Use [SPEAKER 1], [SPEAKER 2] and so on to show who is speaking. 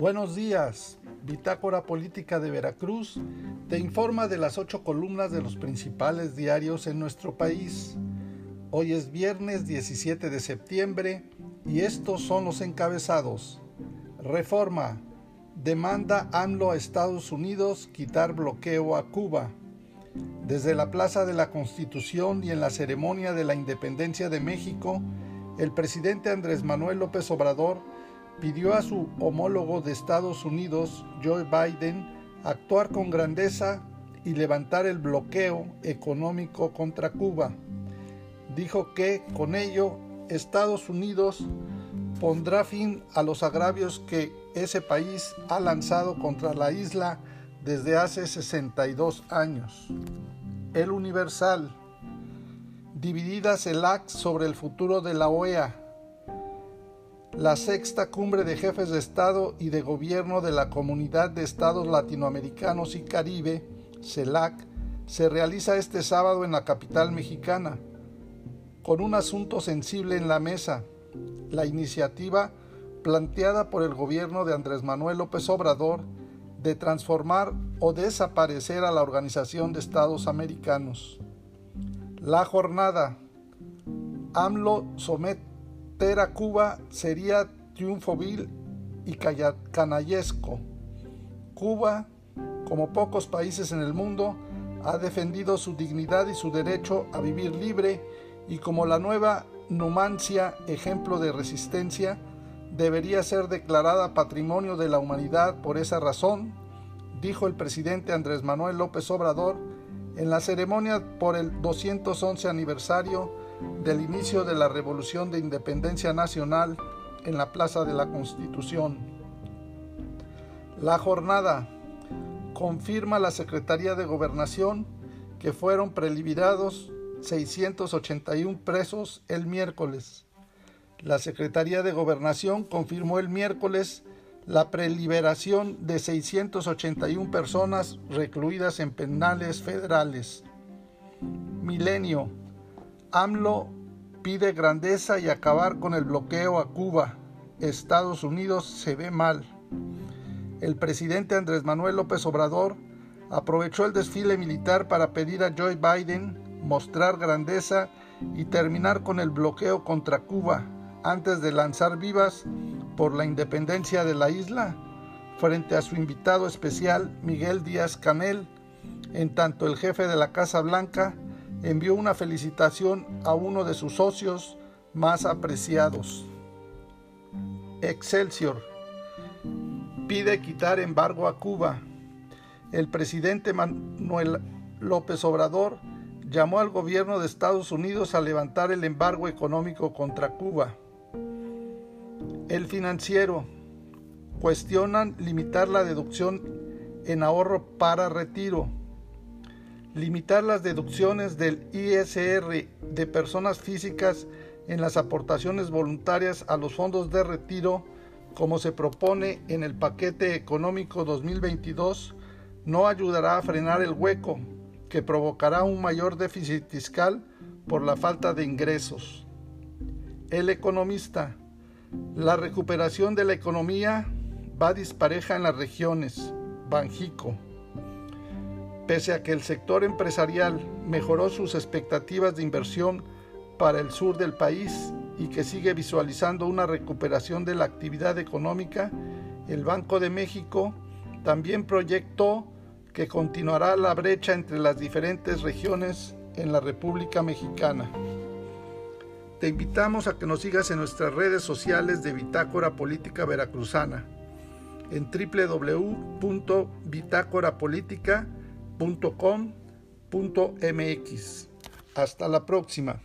[SPEAKER 1] Buenos días. Bitácora Política de Veracruz te informa de las ocho columnas de los principales diarios en nuestro país. Hoy es viernes 17 de septiembre y estos son los encabezados. Reforma. Demanda AMLO a Estados Unidos quitar bloqueo a Cuba. Desde la Plaza de la Constitución y en la ceremonia de la independencia de México, el presidente Andrés Manuel López Obrador pidió a su homólogo de Estados Unidos, Joe Biden, actuar con grandeza y levantar el bloqueo económico contra Cuba. Dijo que con ello Estados Unidos pondrá fin a los agravios que ese país ha lanzado contra la isla desde hace 62 años. El Universal. Dividida CELAC sobre el futuro de la OEA. La sexta cumbre de jefes de Estado y de Gobierno de la Comunidad de Estados Latinoamericanos y Caribe, CELAC, se realiza este sábado en la capital mexicana, con un asunto sensible en la mesa, la iniciativa planteada por el gobierno de Andrés Manuel López Obrador de transformar o desaparecer a la Organización de Estados Americanos. La jornada. AMLO someter Cuba sería triunfo vil y canallesco. Cuba, como pocos países en el mundo, ha defendido su dignidad y su derecho a vivir libre y como la nueva Numancia, ejemplo de resistencia, debería ser declarada Patrimonio de la Humanidad por esa razón, dijo el presidente Andrés Manuel López Obrador en la ceremonia por el 211 aniversario del inicio de la Revolución de Independencia Nacional en la Plaza de la Constitución. La jornada confirma la Secretaría de Gobernación que fueron preliberados 681 presos el miércoles. La Secretaría de Gobernación confirmó el miércoles la preliberación de 681 personas recluidas en penales federales. Milenio. AMLO pide grandeza y acabar con el bloqueo a Cuba. Estados Unidos se ve mal. El presidente Andrés Manuel López Obrador aprovechó el desfile militar para pedir a Joe Biden mostrar grandeza y terminar con el bloqueo contra Cuba antes de lanzar vivas por la independencia de la isla frente a su invitado especial Miguel Díaz Canel, en tanto el jefe de la Casa Blanca envió una felicitación a uno de sus socios más apreciados. Excelsior pide quitar embargo a Cuba. El presidente Manuel López Obrador llamó al gobierno de Estados Unidos a levantar el embargo económico contra Cuba. El financiero. Cuestionan limitar la deducción en ahorro para retiro. Limitar las deducciones del ISR de personas físicas en las aportaciones voluntarias a los fondos de retiro, como se propone en el paquete económico 2022, no ayudará a frenar el hueco que provocará un mayor déficit fiscal por la falta de ingresos. El economista la recuperación de la economía va dispareja en las regiones. Banjico. Pese a que el sector empresarial mejoró sus expectativas de inversión para el sur del país y que sigue visualizando una recuperación de la actividad económica, el Banco de México también proyectó que continuará la brecha entre las diferentes regiones en la República Mexicana. Te invitamos a que nos sigas en nuestras redes sociales de Bitácora Política Veracruzana en www.bitácorapolítica.com.mx. Hasta la próxima.